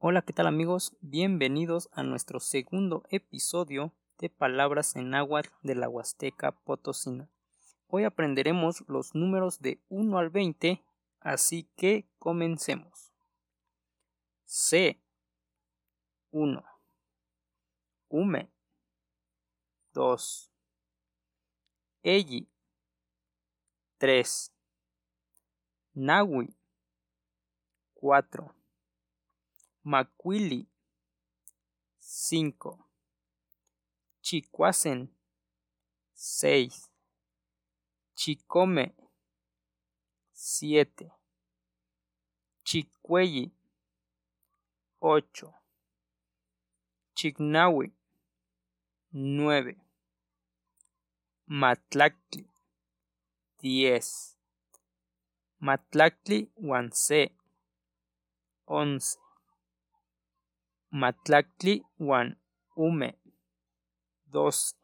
Hola, ¿qué tal amigos? Bienvenidos a nuestro segundo episodio de Palabras en Agua de la Huasteca Potosina. Hoy aprenderemos los números de 1 al 20, así que comencemos. C 1 Ume. 2 Elli 3 Nahui 4 Macuili 5 Chicuacen 6 Chicome 7 Chicuelli 8 Chignahui 9 Matlactli 10 Matlactli Guanse 11 Matlactli Guan Ume. 12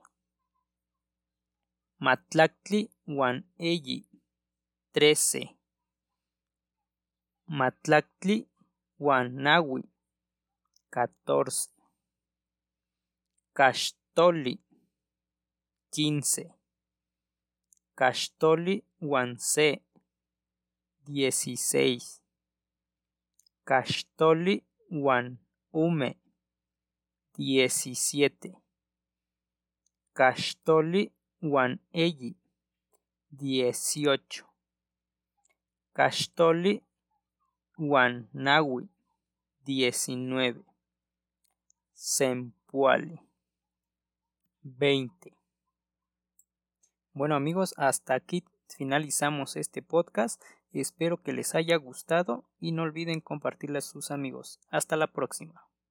Matlactli Guan Eyi. 13 Matlactli Guan Nahui. 14 Cachtoli 15 Cachtoli Guanse 16 Cachtoli Guan Ume 17 Cachtoli Guan Eyi 18 Cachtoli Guan Nahui 19 Sempuali 20 Bueno amigos, hasta aquí finalizamos este podcast. Espero que les haya gustado y no olviden compartirlo a sus amigos. Hasta la próxima.